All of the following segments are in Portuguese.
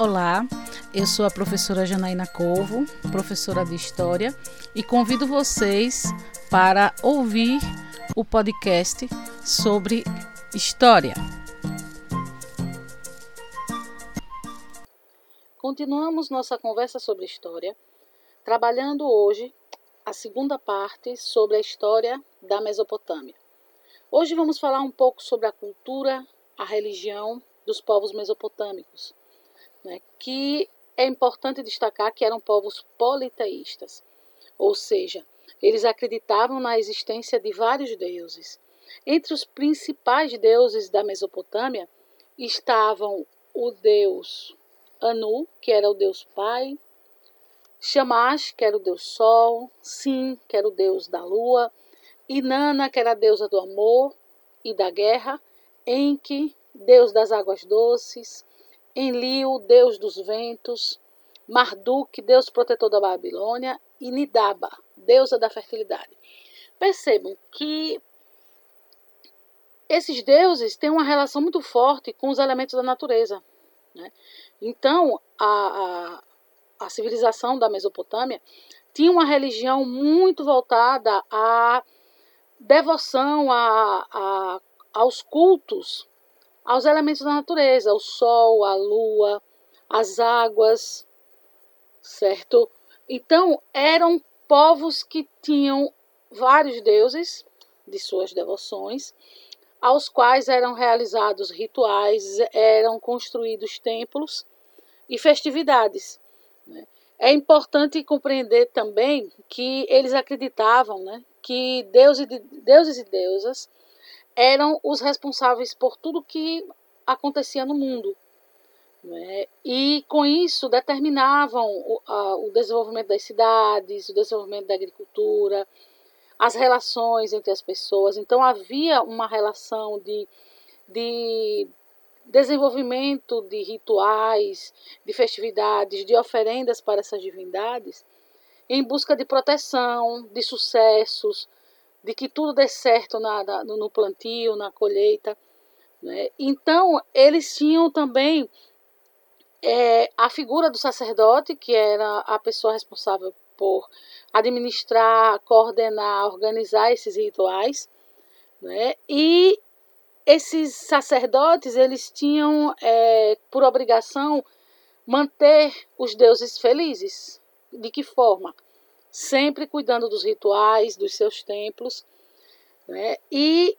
Olá, eu sou a professora Janaína Corvo, professora de História, e convido vocês para ouvir o podcast sobre História. Continuamos nossa conversa sobre História, trabalhando hoje a segunda parte sobre a história da Mesopotâmia. Hoje vamos falar um pouco sobre a cultura, a religião dos povos mesopotâmicos né, que é importante destacar que eram povos politeístas, ou seja, eles acreditavam na existência de vários deuses. Entre os principais deuses da Mesopotâmia estavam o deus Anu, que era o deus pai, Shamash, que era o deus sol, Sim, que era o deus da lua, Inanna, que era a deusa do amor e da guerra, Enki, deus das águas doces, Enlil, deus dos ventos, Marduk, deus protetor da Babilônia, e Nidaba, deusa da fertilidade. Percebam que esses deuses têm uma relação muito forte com os elementos da natureza. Né? Então, a, a, a civilização da Mesopotâmia tinha uma religião muito voltada à devoção aos cultos aos elementos da natureza, o sol, a lua, as águas, certo? Então, eram povos que tinham vários deuses de suas devoções, aos quais eram realizados rituais, eram construídos templos e festividades. Né? É importante compreender também que eles acreditavam né, que deuses, deuses e deusas eram os responsáveis por tudo que acontecia no mundo. Né? E com isso determinavam o, a, o desenvolvimento das cidades, o desenvolvimento da agricultura, as relações entre as pessoas. Então havia uma relação de, de desenvolvimento de rituais, de festividades, de oferendas para essas divindades, em busca de proteção, de sucessos, de que tudo dê certo na, na, no plantio, na colheita. Né? Então, eles tinham também é, a figura do sacerdote, que era a pessoa responsável por administrar, coordenar, organizar esses rituais. Né? E esses sacerdotes, eles tinham é, por obrigação manter os deuses felizes. De que forma? Sempre cuidando dos rituais, dos seus templos. Né? E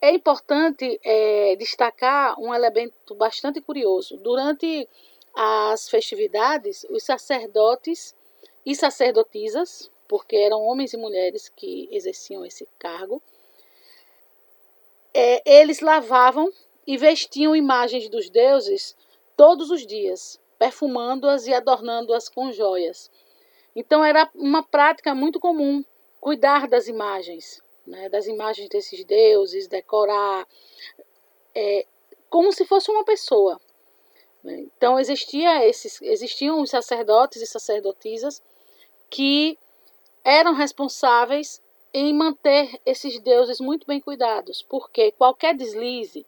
é importante é, destacar um elemento bastante curioso. Durante as festividades, os sacerdotes e sacerdotisas, porque eram homens e mulheres que exerciam esse cargo, é, eles lavavam e vestiam imagens dos deuses todos os dias, perfumando-as e adornando-as com joias. Então era uma prática muito comum cuidar das imagens, né, das imagens desses deuses, decorar, é, como se fosse uma pessoa. Né. Então existia esses, existiam os sacerdotes e sacerdotisas que eram responsáveis em manter esses deuses muito bem cuidados, porque qualquer deslize,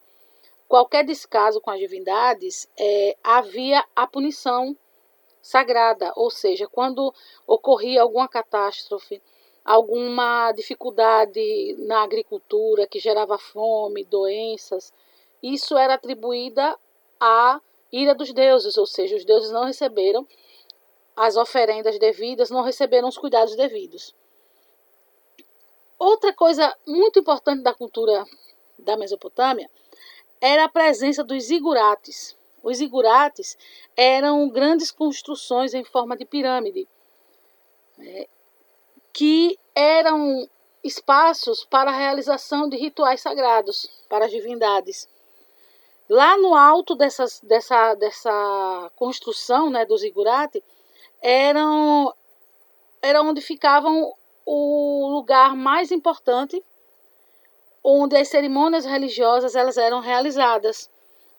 qualquer descaso com as divindades, é, havia a punição sagrada, ou seja, quando ocorria alguma catástrofe, alguma dificuldade na agricultura que gerava fome, doenças, isso era atribuída à ira dos deuses, ou seja, os deuses não receberam as oferendas devidas, não receberam os cuidados devidos. Outra coisa muito importante da cultura da Mesopotâmia era a presença dos zigurates. Os igurates eram grandes construções em forma de pirâmide, né, que eram espaços para a realização de rituais sagrados para as divindades. Lá no alto dessas, dessa, dessa construção né, dos igurate, eram, era onde ficavam o lugar mais importante onde as cerimônias religiosas elas eram realizadas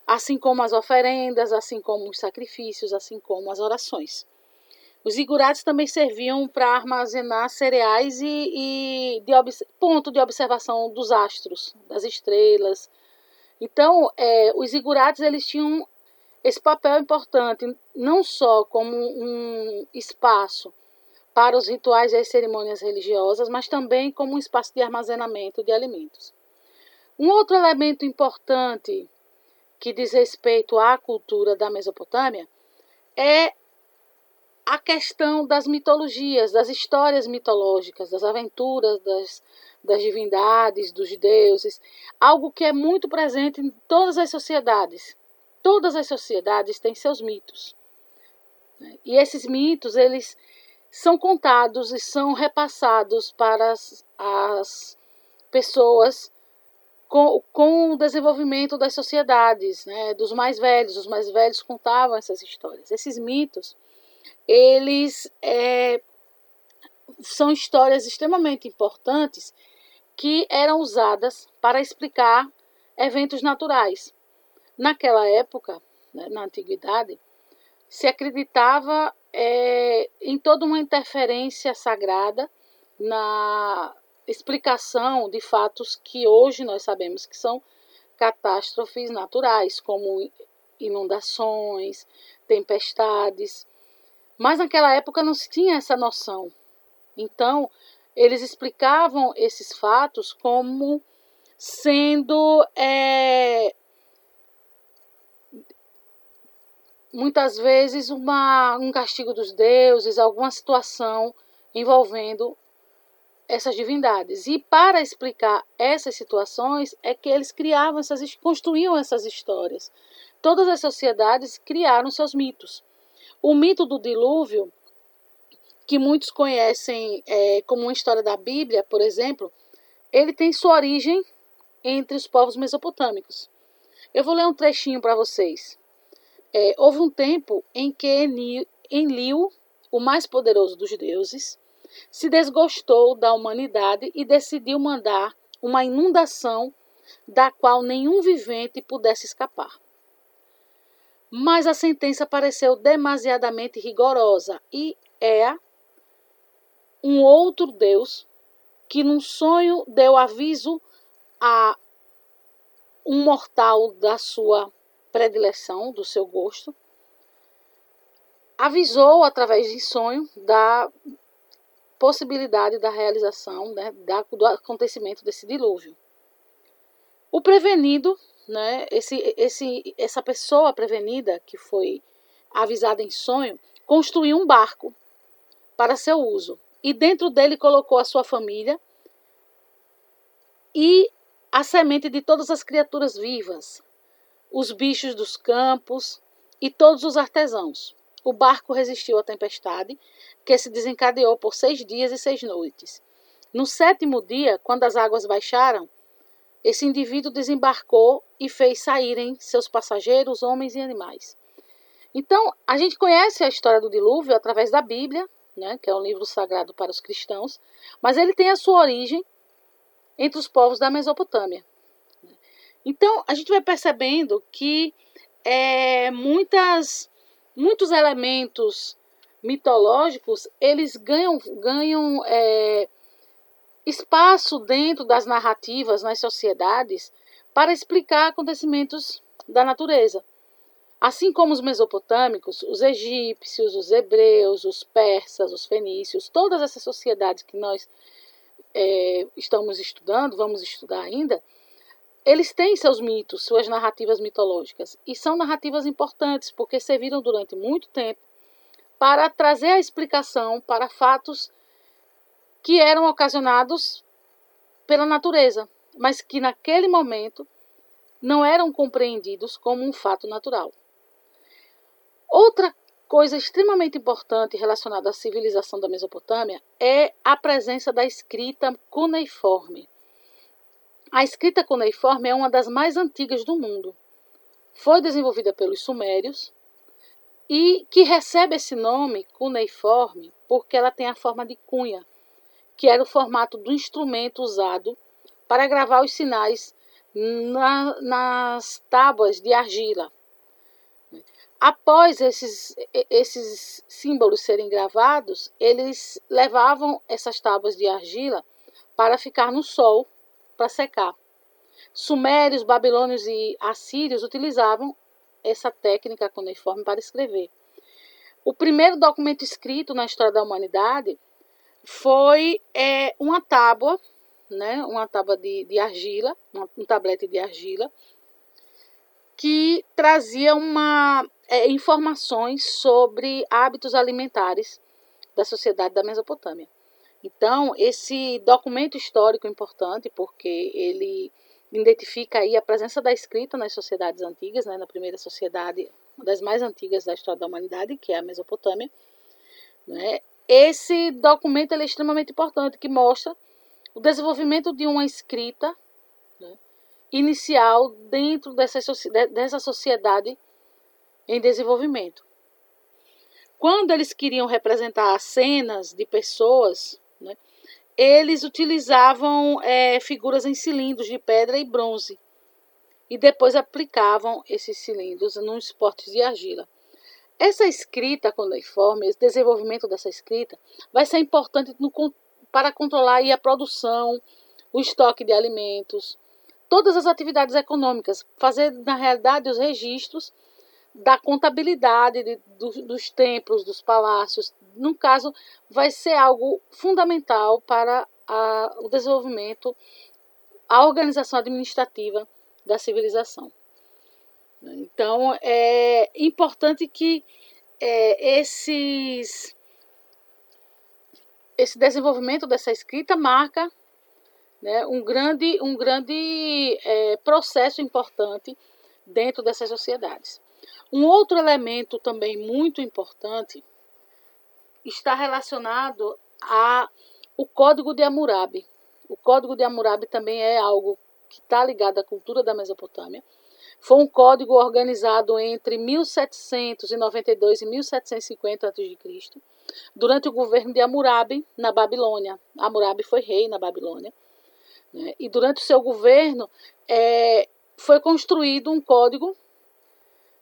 assim como as oferendas, assim como os sacrifícios, assim como as orações. Os igurates também serviam para armazenar cereais e, e de ponto de observação dos astros, das estrelas. Então, é, os igurates eles tinham esse papel importante não só como um espaço para os rituais e as cerimônias religiosas, mas também como um espaço de armazenamento de alimentos. Um outro elemento importante que diz respeito à cultura da Mesopotâmia é a questão das mitologias, das histórias mitológicas, das aventuras das, das divindades, dos deuses, algo que é muito presente em todas as sociedades. Todas as sociedades têm seus mitos. Né? E esses mitos, eles são contados e são repassados para as, as pessoas com, com, o desenvolvimento das sociedades, né, dos mais velhos. Os mais velhos contavam essas histórias. Esses mitos eles é, são histórias extremamente importantes que eram usadas para explicar eventos naturais. Naquela época, né, na antiguidade, se acreditava é, em toda uma interferência sagrada na explicação de fatos que hoje nós sabemos que são catástrofes naturais, como inundações, tempestades. Mas naquela época não se tinha essa noção. Então, eles explicavam esses fatos como sendo é, muitas vezes uma, um castigo dos deuses, alguma situação envolvendo essas divindades. E para explicar essas situações é que eles criavam essas, construíam essas histórias. Todas as sociedades criaram seus mitos. O mito do dilúvio, que muitos conhecem é, como uma história da Bíblia, por exemplo, ele tem sua origem entre os povos mesopotâmicos. Eu vou ler um trechinho para vocês. É, houve um tempo em que Enlil, o mais poderoso dos deuses, se desgostou da humanidade e decidiu mandar uma inundação da qual nenhum vivente pudesse escapar. Mas a sentença pareceu demasiadamente rigorosa e é um outro Deus que num sonho deu aviso a um mortal da sua predileção, do seu gosto, avisou através de sonho da possibilidade da realização né, do acontecimento desse dilúvio. O prevenido né, esse, esse, essa pessoa prevenida que foi avisada em sonho construiu um barco para seu uso e dentro dele colocou a sua família e a semente de todas as criaturas vivas, os bichos dos campos e todos os artesãos. O barco resistiu à tempestade, que se desencadeou por seis dias e seis noites. No sétimo dia, quando as águas baixaram, esse indivíduo desembarcou e fez saírem seus passageiros, homens e animais. Então, a gente conhece a história do dilúvio através da Bíblia, né, que é um livro sagrado para os cristãos, mas ele tem a sua origem entre os povos da Mesopotâmia. Então, a gente vai percebendo que é, muitas, muitos elementos mitológicos eles ganham, ganham é, espaço dentro das narrativas nas sociedades para explicar acontecimentos da natureza. Assim como os mesopotâmicos, os egípcios, os hebreus, os persas, os fenícios, todas essas sociedades que nós é, estamos estudando, vamos estudar ainda, eles têm seus mitos, suas narrativas mitológicas. E são narrativas importantes porque serviram durante muito tempo para trazer a explicação para fatos que eram ocasionados pela natureza, mas que naquele momento não eram compreendidos como um fato natural. Outra coisa extremamente importante relacionada à civilização da Mesopotâmia é a presença da escrita cuneiforme. A escrita cuneiforme é uma das mais antigas do mundo. Foi desenvolvida pelos sumérios e que recebe esse nome cuneiforme porque ela tem a forma de cunha, que era o formato do instrumento usado para gravar os sinais na, nas tábuas de argila. Após esses, esses símbolos serem gravados, eles levavam essas tábuas de argila para ficar no sol para secar. Sumérios, babilônios e assírios utilizavam essa técnica cuneiforme para escrever. O primeiro documento escrito na história da humanidade foi é, uma tábua, né, uma tábua de, de argila, um tablete de argila, que trazia uma, é, informações sobre hábitos alimentares da sociedade da Mesopotâmia. Então, esse documento histórico é importante porque ele identifica aí a presença da escrita nas sociedades antigas, né, na primeira sociedade, uma das mais antigas da história da humanidade, que é a Mesopotâmia. Né? Esse documento é extremamente importante, que mostra o desenvolvimento de uma escrita né, inicial dentro dessa, dessa sociedade em desenvolvimento. Quando eles queriam representar cenas de pessoas, né, eles utilizavam é, figuras em cilindros de pedra e bronze e depois aplicavam esses cilindros nos potes de argila. Essa escrita cuneiforme, esse desenvolvimento dessa escrita, vai ser importante no, para controlar a produção, o estoque de alimentos, todas as atividades econômicas, fazer na realidade os registros da contabilidade de, do, dos templos, dos palácios. No caso, vai ser algo fundamental para a, o desenvolvimento, a organização administrativa da civilização. Então, é importante que é, esses, esse desenvolvimento dessa escrita marca né, um grande, um grande é, processo importante dentro dessas sociedades. Um outro elemento também muito importante está relacionado ao Código de Hammurabi. O Código de Hammurabi também é algo que está ligado à cultura da Mesopotâmia. Foi um código organizado entre 1792 e 1750 a.C., durante o governo de Hammurabi na Babilônia. Hammurabi foi rei na Babilônia. Né? E durante o seu governo é, foi construído um código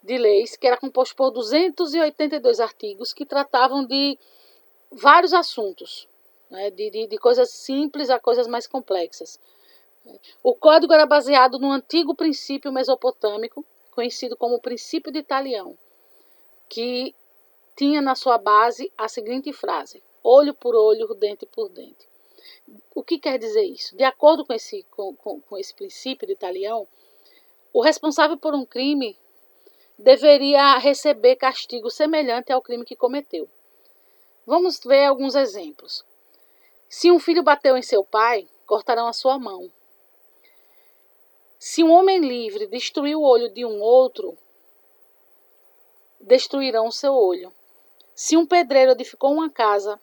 de leis que era composto por 282 artigos que tratavam de vários assuntos, né, de, de, de coisas simples a coisas mais complexas. O código era baseado no antigo princípio mesopotâmico, conhecido como princípio de Talião, que tinha na sua base a seguinte frase: olho por olho, dente por dente. O que quer dizer isso? De acordo com esse, com, com, com esse princípio de Talião, o responsável por um crime deveria receber castigo semelhante ao crime que cometeu. Vamos ver alguns exemplos. Se um filho bateu em seu pai, cortarão a sua mão. Se um homem livre destruiu o olho de um outro, destruirão o seu olho. Se um pedreiro edificou uma casa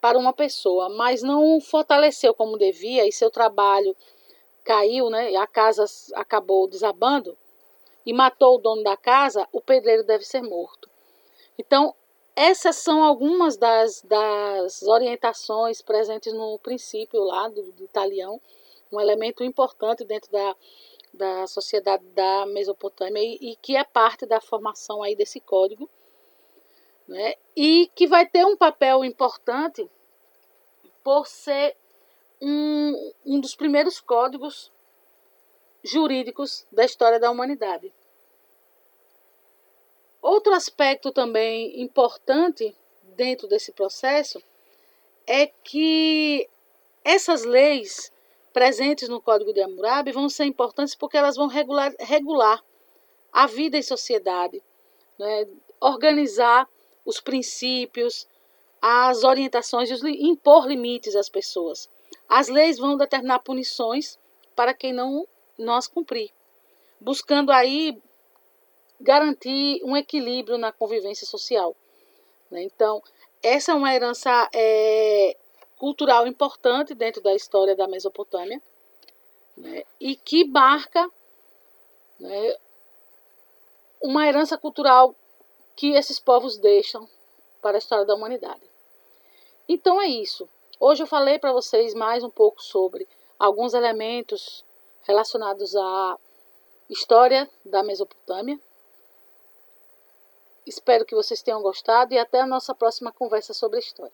para uma pessoa, mas não o fortaleceu como devia e seu trabalho caiu, né, a casa acabou desabando, e matou o dono da casa, o pedreiro deve ser morto. Então, essas são algumas das, das orientações presentes no princípio lá do, do um elemento importante dentro da, da sociedade da Mesopotâmia e, e, que é parte da formação aí desse código, né? e que vai ter um papel importante por ser um, um dos primeiros códigos jurídicos da história da humanidade. Outro aspecto também importante dentro desse processo é que essas leis presentes no Código de Hammurabi vão ser importantes porque elas vão regular, regular a vida em sociedade, né? organizar os princípios, as orientações e impor limites às pessoas. As leis vão determinar punições para quem não nós cumprir, buscando aí garantir um equilíbrio na convivência social. Né? Então, essa é uma herança é, cultural importante dentro da história da Mesopotâmia né? e que marca né, uma herança cultural que esses povos deixam para a história da humanidade. Então é isso. Hoje eu falei para vocês mais um pouco sobre alguns elementos relacionados à história da Mesopotâmia. Espero que vocês tenham gostado e até a nossa próxima conversa sobre a história.